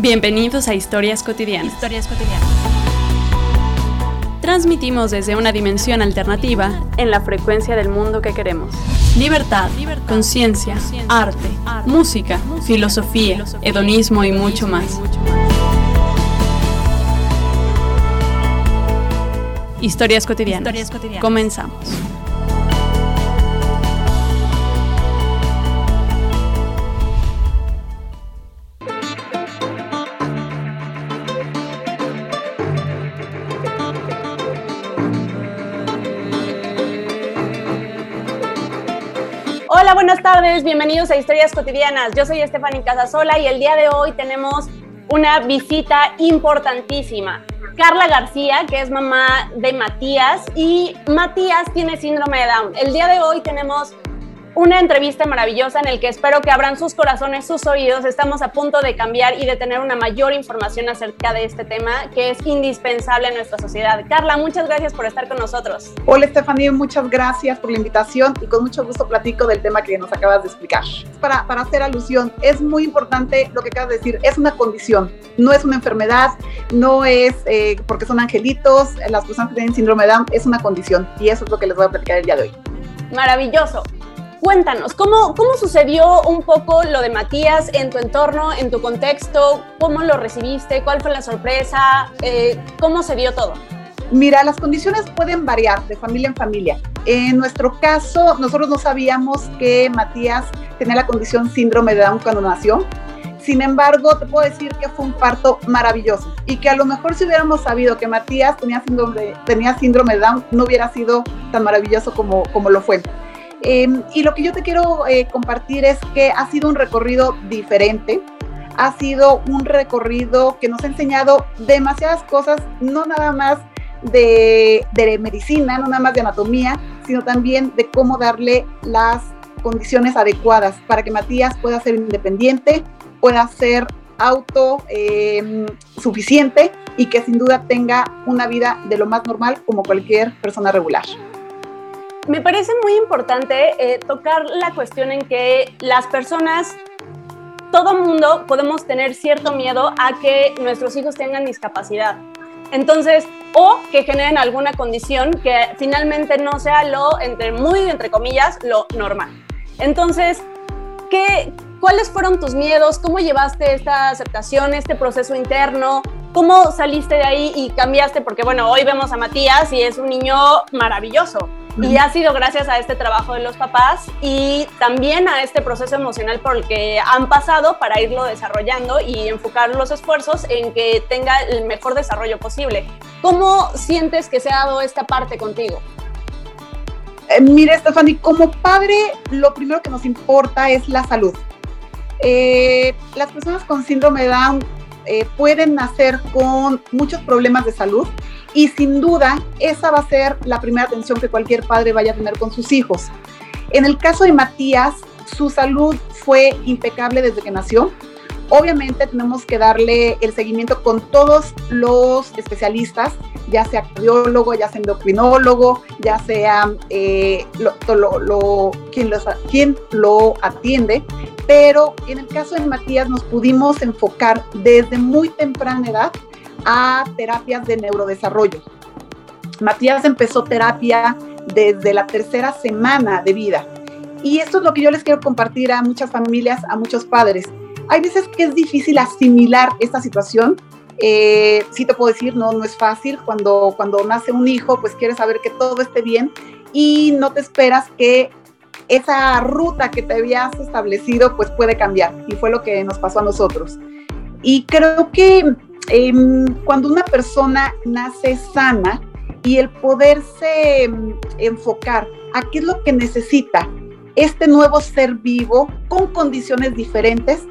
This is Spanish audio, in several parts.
Bienvenidos a Historias Cotidianas. Historias cotidianas. Transmitimos desde una dimensión alternativa en la frecuencia del mundo que queremos. Libertad, conciencia, arte, música, filosofía, hedonismo y mucho más. Historias cotidianas. Historias cotidianas. Comenzamos. Buenas tardes, bienvenidos a Historias Cotidianas. Yo soy Estefany Casasola y el día de hoy tenemos una visita importantísima. Carla García, que es mamá de Matías, y Matías tiene síndrome de Down. El día de hoy tenemos una entrevista maravillosa en el que espero que abran sus corazones, sus oídos. Estamos a punto de cambiar y de tener una mayor información acerca de este tema que es indispensable en nuestra sociedad. Carla, muchas gracias por estar con nosotros. Hola Estefanía, muchas gracias por la invitación y con mucho gusto platico del tema que nos acabas de explicar. Para, para hacer alusión, es muy importante lo que acabas de decir, es una condición, no es una enfermedad, no es eh, porque son angelitos, las personas que tienen síndrome de Down, es una condición y eso es lo que les voy a platicar el día de hoy. Maravilloso. Cuéntanos, ¿cómo, ¿cómo sucedió un poco lo de Matías en tu entorno, en tu contexto? ¿Cómo lo recibiste? ¿Cuál fue la sorpresa? Eh, ¿Cómo se dio todo? Mira, las condiciones pueden variar de familia en familia. En nuestro caso, nosotros no sabíamos que Matías tenía la condición síndrome de Down cuando nació. Sin embargo, te puedo decir que fue un parto maravilloso y que a lo mejor si hubiéramos sabido que Matías tenía síndrome, tenía síndrome de Down, no hubiera sido tan maravilloso como, como lo fue. Eh, y lo que yo te quiero eh, compartir es que ha sido un recorrido diferente, ha sido un recorrido que nos ha enseñado demasiadas cosas, no nada más de, medicina, no nada más de anatomía, sino también de cómo darle las condiciones adecuadas para que Matías pueda ser independiente, pueda ser autosuficiente eh, y que sin duda tenga una vida de lo más normal como cualquier persona regular. Me parece muy importante eh, tocar la cuestión en que las personas, todo mundo podemos tener cierto miedo a que nuestros hijos tengan discapacidad. Entonces, o que generen alguna condición que finalmente no sea lo, entre muy entre comillas, lo normal. Entonces, ¿qué, ¿cuáles fueron tus miedos? ¿Cómo llevaste esta aceptación, este proceso interno? ¿Cómo saliste de ahí y cambiaste? Porque bueno, hoy vemos a Matías y es un niño maravilloso. Y ha sido gracias a este trabajo de los papás y también a este proceso emocional por el que han pasado para irlo desarrollando y enfocar los esfuerzos en que tenga el mejor desarrollo posible. ¿Cómo sientes que se ha dado esta parte contigo? Eh, mire, Stephanie, como padre, lo primero que nos importa es la salud. Eh, las personas con síndrome Down eh, pueden nacer con muchos problemas de salud y sin duda esa va a ser la primera atención que cualquier padre vaya a tener con sus hijos. En el caso de Matías, su salud fue impecable desde que nació. Obviamente tenemos que darle el seguimiento con todos los especialistas, ya sea cardiólogo, ya sea endocrinólogo, ya sea eh, lo, lo, quien, los, quien lo atiende. Pero en el caso de Matías nos pudimos enfocar desde muy temprana edad a terapias de neurodesarrollo. Matías empezó terapia desde la tercera semana de vida. Y esto es lo que yo les quiero compartir a muchas familias, a muchos padres. Hay veces que es difícil asimilar esta situación. Eh, sí te puedo decir, no, no es fácil. Cuando, cuando nace un hijo, pues quieres saber que todo esté bien y no te esperas que esa ruta que te habías establecido, pues puede cambiar. Y fue lo que nos pasó a nosotros. Y creo que eh, cuando una persona nace sana y el poderse em, enfocar a qué es lo que necesita este nuevo ser vivo con condiciones diferentes,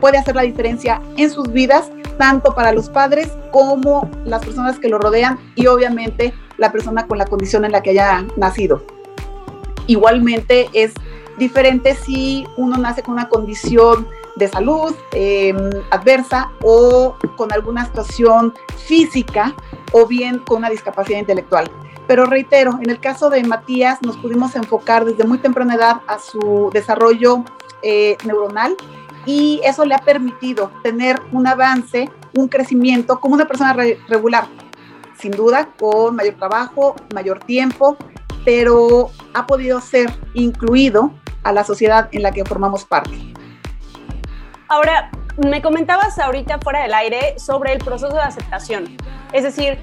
puede hacer la diferencia en sus vidas, tanto para los padres como las personas que lo rodean y obviamente la persona con la condición en la que haya nacido. Igualmente es diferente si uno nace con una condición de salud eh, adversa o con alguna situación física o bien con una discapacidad intelectual. Pero reitero, en el caso de Matías nos pudimos enfocar desde muy temprana edad a su desarrollo eh, neuronal y eso le ha permitido tener un avance, un crecimiento como una persona regular, sin duda con mayor trabajo, mayor tiempo, pero ha podido ser incluido a la sociedad en la que formamos parte. Ahora, me comentabas ahorita fuera del aire sobre el proceso de aceptación. Es decir,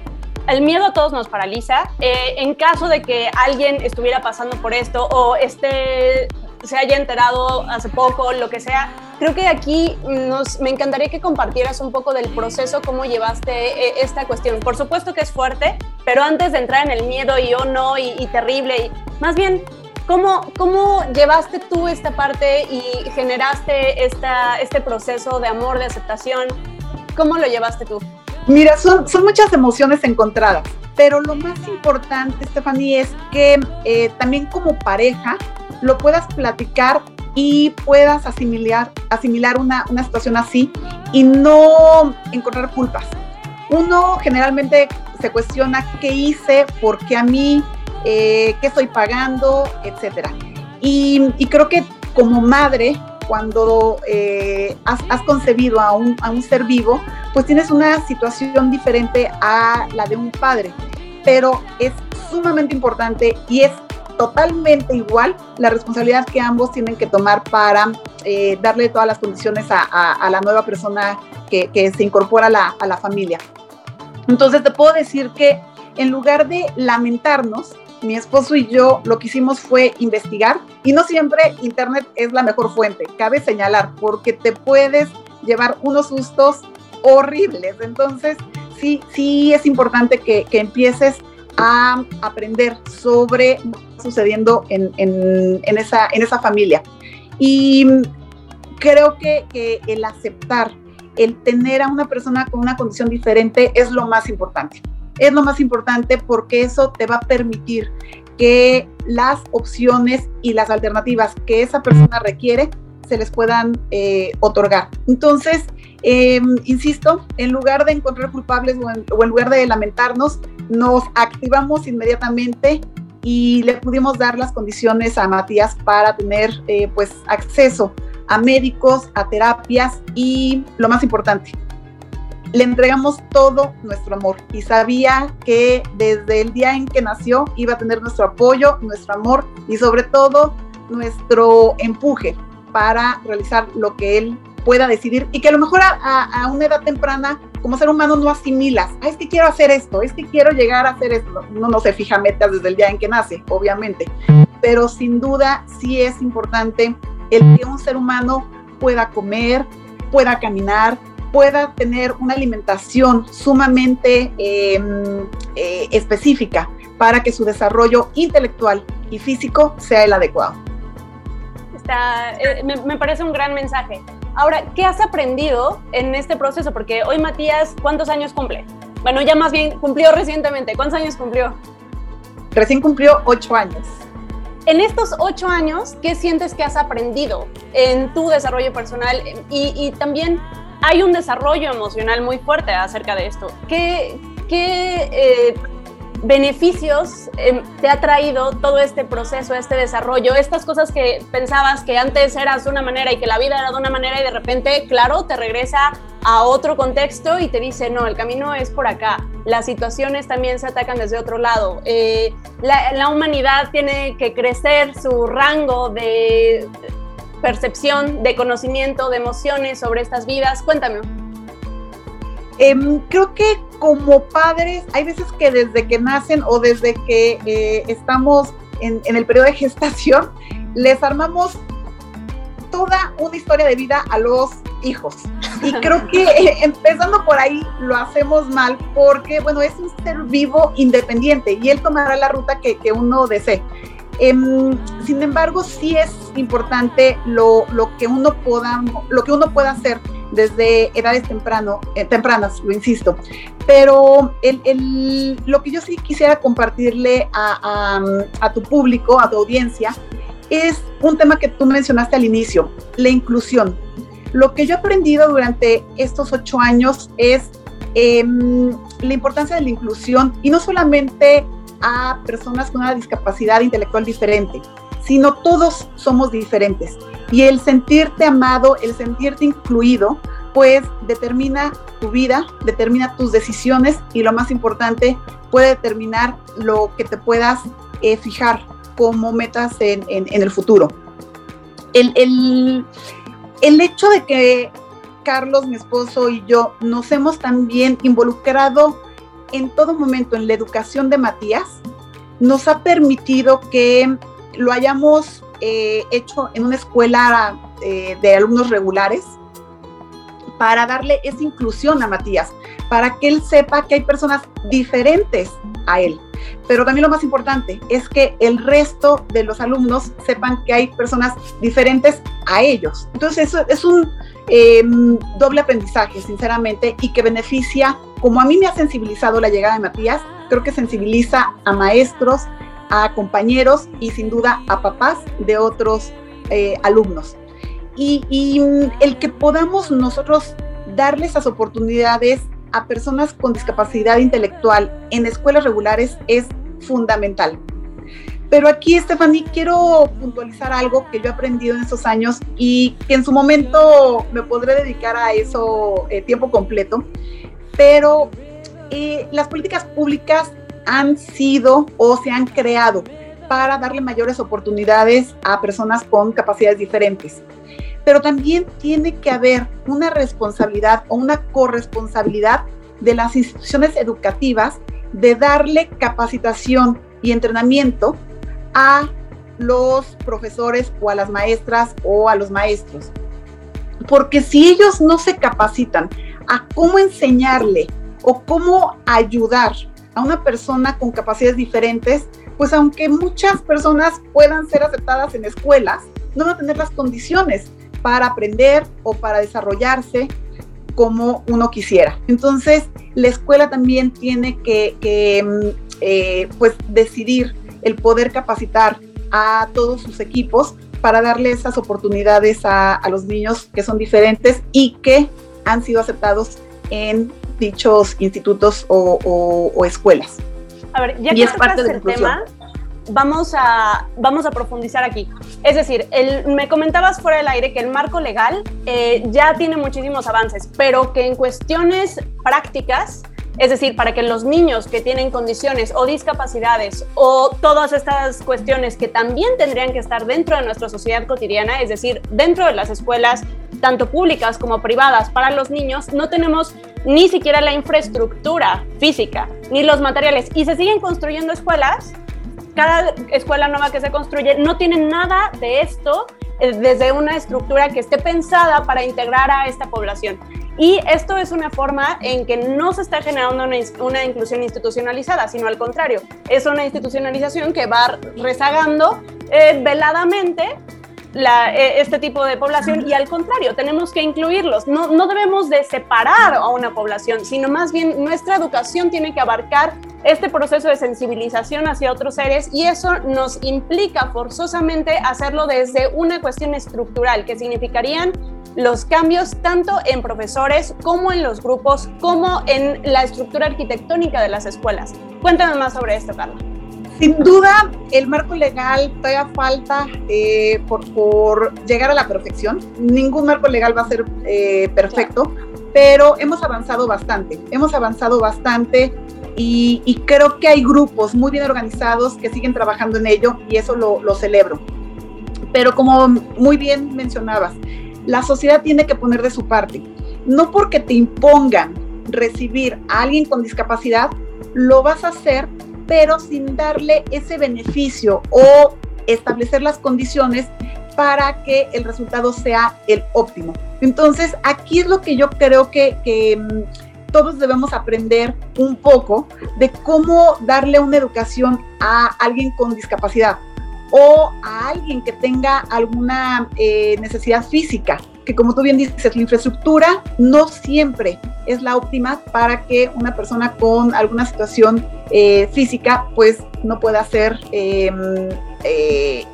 el miedo a todos nos paraliza. Eh, en caso de que alguien estuviera pasando por esto o esté, se haya enterado hace poco, lo que sea, creo que aquí nos, me encantaría que compartieras un poco del proceso, cómo llevaste eh, esta cuestión. Por supuesto que es fuerte, pero antes de entrar en el miedo y oh no, y, y terrible, y, más bien, ¿Cómo, ¿Cómo llevaste tú esta parte y generaste esta, este proceso de amor, de aceptación? ¿Cómo lo llevaste tú? Mira, son, son muchas emociones encontradas, pero lo más importante, Stephanie, es que eh, también como pareja lo puedas platicar y puedas asimilar, asimilar una, una situación así y no encontrar culpas. Uno generalmente se cuestiona qué hice, por qué a mí, eh, qué estoy pagando, etcétera. Y, creo que como madre, cuando eh, has, concebido a un, a un ser vivo, pues tienes una situación diferente a la de un padre. Pero es sumamente importante y es totalmente igual la responsabilidad que ambos tienen que tomar para eh, darle todas las condiciones a, la nueva persona que, que se incorpora a la, a la, familia. Entonces te puedo decir que en lugar de lamentarnos, mi esposo y yo lo que hicimos fue investigar y no siempre Internet es la mejor fuente, cabe señalar, porque te puedes llevar unos sustos horribles. Entonces, sí, sí es importante que, empieces a aprender sobre lo que está sucediendo en, esa, en esa familia. Y creo que, que el aceptar, el tener a una persona con una condición diferente es lo más importante es lo más importante porque eso te va a permitir que las opciones y las alternativas que esa persona requiere se les puedan eh, otorgar. Entonces, em, insisto, en lugar de encontrar culpables o en, lugar de lamentarnos, nos activamos inmediatamente y le pudimos dar las condiciones a Matías para tener eh, pues acceso a médicos, a terapias y lo más importante, le entregamos todo nuestro amor y sabía que desde el día en que nació iba a tener nuestro apoyo, nuestro amor y sobre todo nuestro empuje para realizar lo que él pueda decidir y que a lo mejor a, una edad temprana como ser humano no asimilas, ah, es que quiero hacer esto, es que quiero llegar a hacer esto. No, no se fija metas desde el día en que nace, obviamente, pero sin duda sí es importante el que un ser humano pueda comer, pueda caminar, pueda tener una alimentación sumamente em, eh, específica para que su desarrollo intelectual y físico sea el adecuado. Eh, me, parece un gran mensaje. Ahora, ¿qué has aprendido en este proceso? Porque hoy Matías, ¿cuántos años cumple? Bueno, ya más bien cumplió recientemente. ¿Cuántos años cumplió? Recién cumplió ocho años. En estos ocho años, ¿qué sientes que has aprendido en tu desarrollo personal y, y también hay un desarrollo emocional muy fuerte acerca de esto. ¿Qué, eh, beneficios em, te ha traído todo este proceso, este desarrollo, estas cosas que pensabas que antes eras una manera y que la vida era de una manera y de repente, claro, te regresa a otro contexto y te dice, no, el camino es por acá, las situaciones también se atacan desde otro lado, eh, la humanidad tiene que crecer su rango de percepción, de conocimiento, de emociones sobre estas vidas? Cuéntame. Em, creo que como padres, hay veces que desde que nacen o desde que eh, estamos en, el periodo de gestación, les armamos toda una historia de vida a los hijos. Y creo que empezando por ahí lo hacemos mal porque, bueno, es un ser vivo independiente y él tomará la ruta que, que uno desee. Em, sin embargo, sí es importante lo, que uno pueda, lo que uno pueda hacer desde edades temprano, eh, tempranas, lo insisto. Pero lo que yo sí quisiera compartirle a, tu público, a tu audiencia, es un tema que tú mencionaste al inicio, la inclusión. Lo que yo he aprendido durante estos ocho años es em, la importancia de la inclusión y no solamente a personas con una discapacidad intelectual diferente, sino todos somos diferentes. Y el sentirte amado, el sentirte incluido, pues determina tu vida, determina tus decisiones y lo más importante, puede determinar lo que te puedas eh, fijar como metas en, el futuro. El, el hecho de que Carlos, mi esposo y yo nos hemos también involucrado en todo momento en la educación de Matías, nos ha permitido que lo hayamos eh, hecho en una escuela eh, de alumnos regulares para darle esa inclusión a Matías, para que él sepa que hay personas diferentes a él. Pero también lo más importante es que el resto de los alumnos sepan que hay personas diferentes a ellos. Entonces, eso es un em, doble aprendizaje, sinceramente, y que beneficia, como a mí me ha sensibilizado la llegada de Matías, creo que sensibiliza a maestros, a compañeros y sin duda a papás de otros eh, alumnos. Y, y mm, el que podamos nosotros darle esas oportunidades a personas con discapacidad intelectual en escuelas regulares es fundamental. Pero aquí, Stephanie, quiero puntualizar algo que yo he aprendido en estos años y que en su momento me podré dedicar a eso eh, tiempo completo. Pero eh, las políticas públicas han sido o se han creado para darle mayores oportunidades a personas con capacidades diferentes pero también tiene que haber una responsabilidad o una corresponsabilidad de las instituciones educativas de darle capacitación y entrenamiento a los profesores o a las maestras o a los maestros. Porque si ellos no se capacitan a cómo enseñarle o cómo ayudar a una persona con capacidades diferentes, pues aunque muchas personas puedan ser aceptadas en escuelas, no van a tener las condiciones para aprender o para desarrollarse como uno quisiera. Entonces, la escuela también tiene que, mm, eh, pues, decidir el poder capacitar a todos sus equipos para darle esas oportunidades a, los niños que son diferentes y que han sido aceptados en dichos institutos o, escuelas. A ver, ya que es parte del tema, vamos a, vamos a profundizar aquí. Es decir, el, me comentabas fuera del aire que el marco legal eh, ya tiene muchísimos avances, pero que en cuestiones prácticas, es decir, para que los niños que tienen condiciones o discapacidades o todas estas cuestiones que también tendrían que estar dentro de nuestra sociedad cotidiana, es decir, dentro de las escuelas, tanto públicas como privadas, para los niños, no tenemos ni siquiera la infraestructura física, ni los materiales. Y se siguen construyendo escuelas cada escuela nueva que se construye no tiene nada de esto eh, desde una estructura que esté pensada para integrar a esta población. Y esto es una forma en que no se está generando una, inclusión institucionalizada, sino al contrario, es una institucionalización que va rezagando eh, veladamente e, este tipo de población y al contrario, tenemos que incluirlos. No, no debemos de separar a una población, sino más bien nuestra educación tiene que abarcar este proceso de sensibilización hacia otros seres y eso nos implica forzosamente hacerlo desde una cuestión estructural, que significarían los cambios tanto en profesores como en los grupos, como en la estructura arquitectónica de las escuelas. Cuéntame más sobre esto, Carla. Sin duda, el marco legal todavía falta eh, por, llegar a la perfección. Ningún marco legal va a ser eh, perfecto, pero hemos avanzado bastante. Hemos avanzado bastante y, creo que hay grupos muy bien organizados que siguen trabajando en ello y eso lo, lo celebro. Pero como muy bien mencionabas, la sociedad tiene que poner de su parte. No porque te impongan recibir a alguien con discapacidad, lo vas a hacer pero sin darle ese beneficio o establecer las condiciones para que el resultado sea el óptimo. Entonces, aquí es lo que yo creo que, mm, todos debemos aprender un poco de cómo darle una educación a alguien con discapacidad o a alguien que tenga alguna eh, necesidad física que como tú bien dices, la infraestructura no siempre es la óptima para que una persona con alguna situación eh, física pues no pueda hacer, em, eh,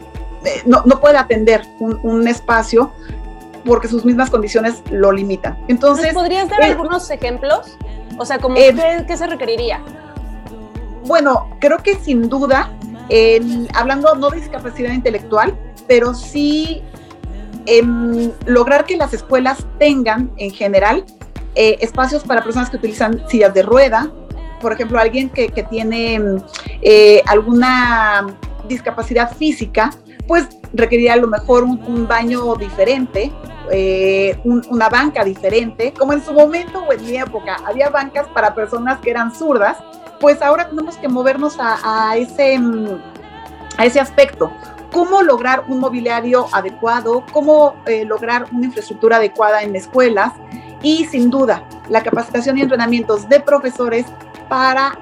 no, no pueda atender un, espacio porque sus mismas condiciones lo limitan. Entonces, ¿podrías dar eh, algunos ejemplos? O sea, ¿cómo qué, se requeriría? Bueno, creo que sin duda hablando no de discapacidad intelectual, pero sí em, lograr que las escuelas tengan en general eh, espacios para personas que utilizan sillas de rueda, por ejemplo, alguien que, tiene eh, alguna discapacidad física, pues requeriría a lo mejor un, baño diferente, eh, una banca diferente, como en su momento o en mi época había bancas para personas que eran zurdas, pues ahora tenemos que movernos a, ese, a ese aspecto. ¿Cómo lograr un mobiliario adecuado? ¿Cómo eh, lograr una infraestructura adecuada en escuelas? Y sin duda, la capacitación y entrenamientos de profesores para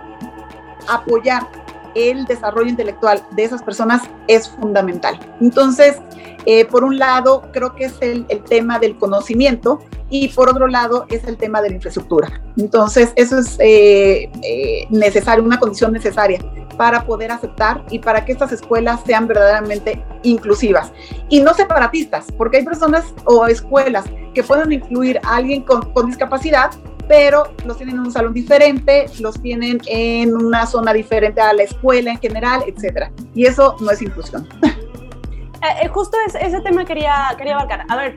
apoyar el desarrollo intelectual de esas personas es fundamental. Entonces, eh, por un lado, creo que es el, tema del conocimiento y por otro lado es el tema de la infraestructura. Entonces, eso es eh, eh, necesario, una condición necesaria para poder aceptar y para que estas escuelas sean verdaderamente inclusivas y no separatistas, porque hay personas o escuelas que pueden incluir a alguien con, con discapacidad, pero los tienen en un salón diferente, los tienen en una zona diferente a la escuela en general, etcétera. Y eso no es inclusión. Eh, eh, justo ese tema quería, quería abarcar. A ver,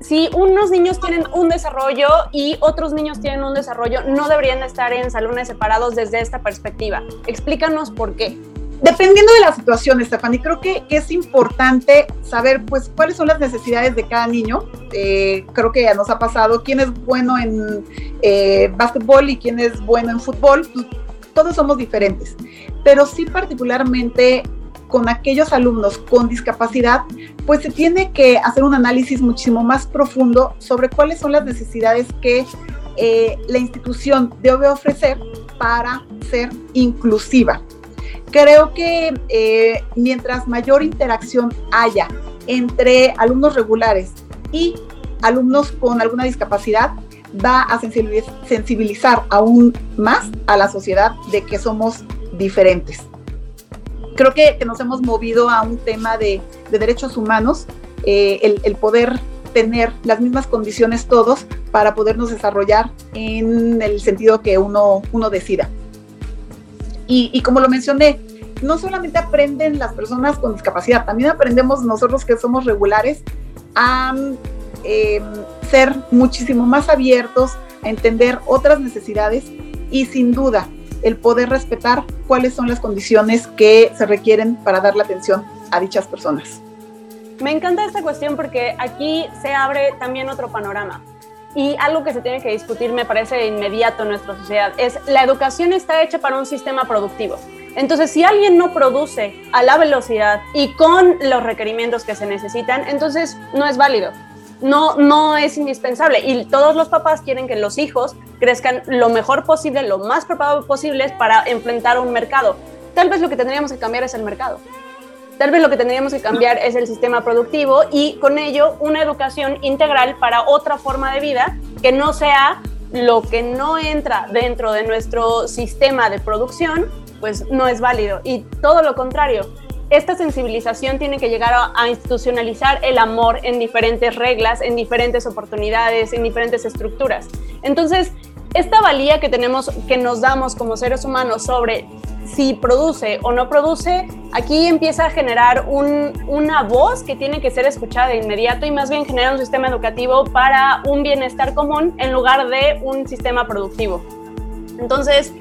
si unos niños tienen un desarrollo y otros niños tienen un desarrollo, no deberían estar en salones separados desde esta perspectiva. Explícanos por qué. Dependiendo de la situación, Stephanie, creo que, es importante saber pues cuáles son las necesidades de cada niño. Eh, creo que ya nos ha pasado quién es bueno en eh, básquetbol y quién es bueno en fútbol. Pues, todos somos diferentes, pero sí particularmente con aquellos alumnos con discapacidad, pues se tiene que hacer un análisis muchísimo más profundo sobre cuáles son las necesidades que eh, la institución debe ofrecer para ser inclusiva. Creo que eh, mientras mayor interacción haya entre alumnos regulares y alumnos con alguna discapacidad, va a sensibilizar aún más a la sociedad de que somos diferentes. Creo que, nos hemos movido a un tema de, derechos humanos, eh, el, poder tener las mismas condiciones todos para podernos desarrollar en el sentido que uno, uno decida. Y, como lo mencioné, no solamente aprenden las personas con discapacidad, también aprendemos nosotros que somos regulares a em, ser muchísimo más abiertos, a entender otras necesidades y sin duda el poder respetar cuáles son las condiciones que se requieren para dar la atención a dichas personas. Me encanta esta cuestión porque aquí se abre también otro panorama. Y algo que se tiene que discutir, me parece de inmediato en nuestra sociedad, es la educación está hecha para un sistema productivo. Entonces, si alguien no produce a la velocidad y con los requerimientos que se necesitan, entonces no es válido. No, no es indispensable. Y todos los papás quieren que los hijos crezcan lo mejor posible, lo más preparado posible para enfrentar un mercado. Tal vez lo que tendríamos que cambiar es el mercado. Tal vez lo que tendríamos que cambiar es el sistema productivo y con ello una educación integral para otra forma de vida que no sea lo que no entra dentro de nuestro sistema de producción, pues no es válido. Y todo lo contrario, esta sensibilización tiene que llegar a, institucionalizar el amor en diferentes reglas, en diferentes oportunidades, en diferentes estructuras. Entonces, esta valía que tenemos, que nos damos como seres humanos sobre si produce o no produce, aquí empieza a generar una voz que tiene que ser escuchada de inmediato y más bien genera un sistema educativo para un bienestar común en lugar de un sistema productivo. Entonces,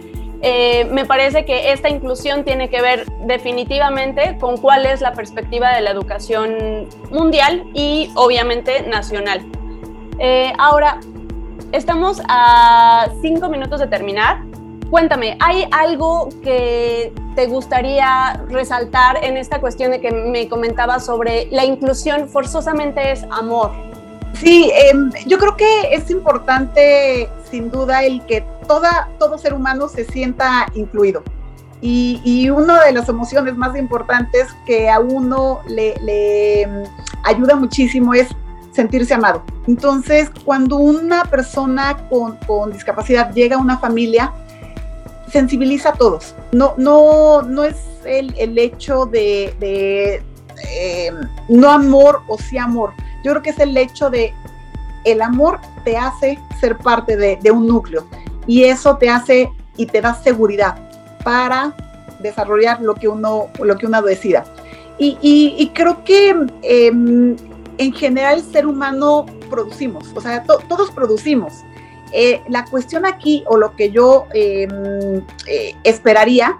eh, me parece que esta inclusión tiene que ver definitivamente con cuál es la perspectiva de la educación mundial y obviamente nacional. Eh, ahora, estamos a cinco minutos de terminar. Cuéntame, ¿hay algo que te gustaría resaltar en esta cuestión de que me comentabas sobre la inclusión forzosamente es amor? Sí, em, yo creo que es importante sin duda el que toda, todo ser humano se sienta incluido. Y, una de las emociones más importantes que a uno le, le em, ayuda muchísimo es sentirse amado. Entonces, cuando una persona con, con discapacidad llega a una familia, sensibiliza a todos. No, no, no es el, el hecho de, de eh, no amor o sí amor. Yo creo que es el hecho de el amor te hace ser parte de, de un núcleo y eso te hace y te da seguridad para desarrollar lo que uno, lo que uno decida. Y, creo que em, en general el ser humano producimos, o sea, todos producimos. Eh, la cuestión aquí, o lo que yo em, eh, esperaría,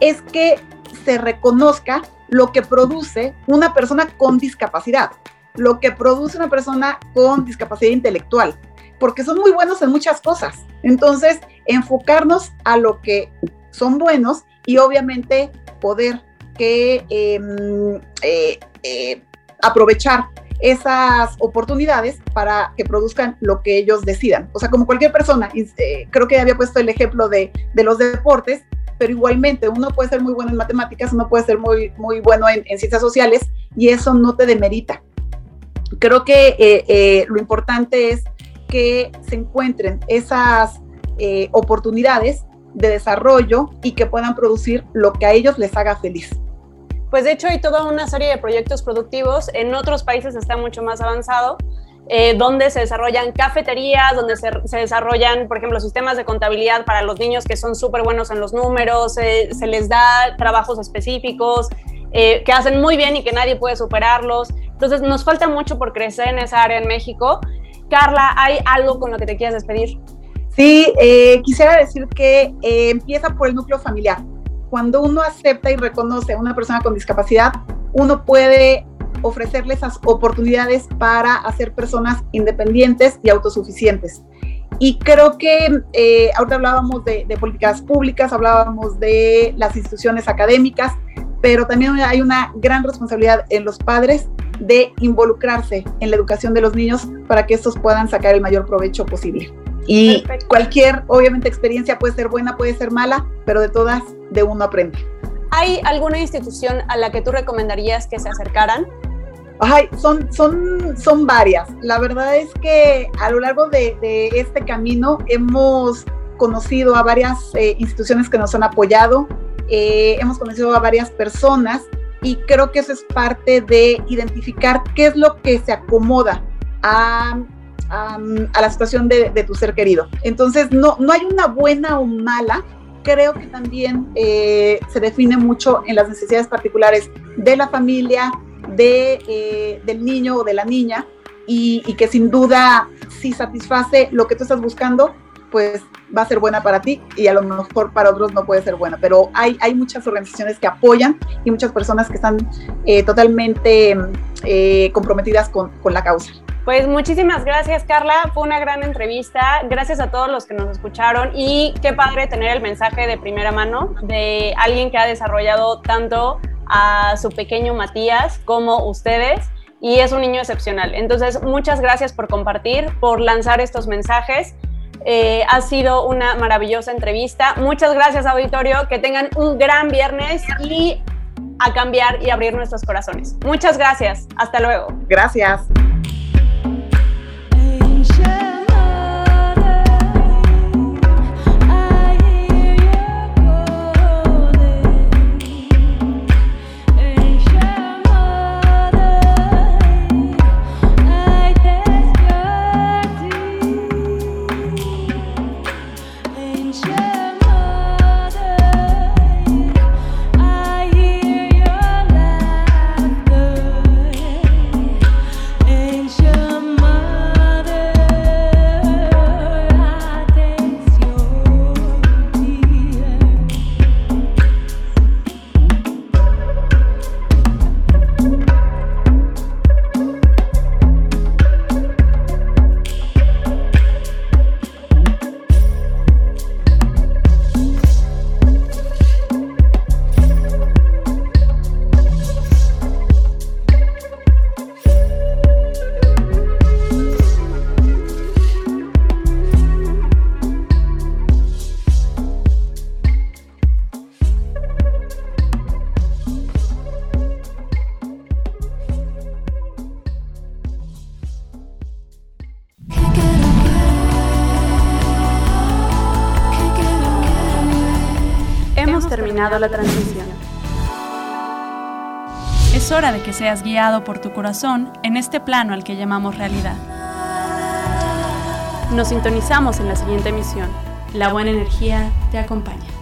es que se reconozca lo que produce una persona con discapacidad, lo que produce una persona con discapacidad intelectual, porque son muy buenos en muchas cosas. Entonces, enfocarnos a lo que son buenos y obviamente poder em, eh, aprovechar esas oportunidades para que produzcan lo que ellos decidan. O sea, como cualquier persona, eh, creo que había puesto el ejemplo de, los deportes, pero igualmente uno puede ser muy bueno en matemáticas, uno puede ser muy, muy bueno en, ciencias sociales y eso no te demerita. Creo que eh, eh, lo importante es que se encuentren esas oportunidades de desarrollo y que puedan producir lo que a ellos les haga feliz. Pues de hecho hay toda una serie de proyectos productivos, en otros países está mucho más avanzado, eh, donde se desarrollan cafeterías, donde se, desarrollan, por ejemplo, sistemas de contabilidad para los niños que son súper buenos en los números, se les da trabajos específicos eh, que hacen muy bien y que nadie puede superarlos. Entonces nos falta mucho por crecer en esa área en México. Carla, ¿hay algo con lo que te quieras despedir? Sí, eh, quisiera decir que empieza por el núcleo familiar cuando uno acepta y reconoce a una persona con discapacidad, uno puede ofrecerle esas oportunidades para hacer personas independientes y autosuficientes. Y creo que eh, ahorita hablábamos de, políticas públicas, hablábamos de las instituciones académicas, pero también hay una gran responsabilidad en los padres de involucrarse en la educación de los niños para que estos puedan sacar el mayor provecho posible. Y cualquier, obviamente, experiencia puede ser buena, puede ser mala, pero de todas, de uno aprende. ¿Hay alguna institución a la que tú recomendarías que se acercaran? Ay, son, son, son varias. La verdad es que a lo largo de, este camino hemos conocido a varias eh, instituciones que nos han apoyado, eh, hemos conocido a varias personas y creo que eso es parte de identificar qué es lo que se acomoda a a la situación de, tu ser querido. Entonces, no, no hay una buena o mala, creo que también eh, se define mucho en las necesidades particulares de la familia, de, eh, del niño o de la niña, y, y, que sin duda, si satisface lo que tú estás buscando, pues va a ser buena para ti y a lo mejor para otros no puede ser buena, pero hay, hay muchas organizaciones que apoyan y muchas personas que están eh, totalmente comprometidas con, con la causa. Pues muchísimas gracias, Carla. Fue una gran entrevista. Gracias a todos los que nos escucharon y qué padre tener el mensaje de primera mano de alguien que ha desarrollado tanto a su pequeño Matías como ustedes y es un niño excepcional. Entonces, muchas gracias por compartir, por lanzar estos mensajes. Eh, ha sido una maravillosa entrevista. Muchas gracias, auditorio. Que tengan un gran viernes y a cambiar y abrir nuestros corazones. Muchas gracias. Hasta luego. Gracias. La transición. Es hora de que seas guiado por tu corazón en este plano al que llamamos realidad. Nos sintonizamos en la siguiente emisión. La buena energía te acompaña.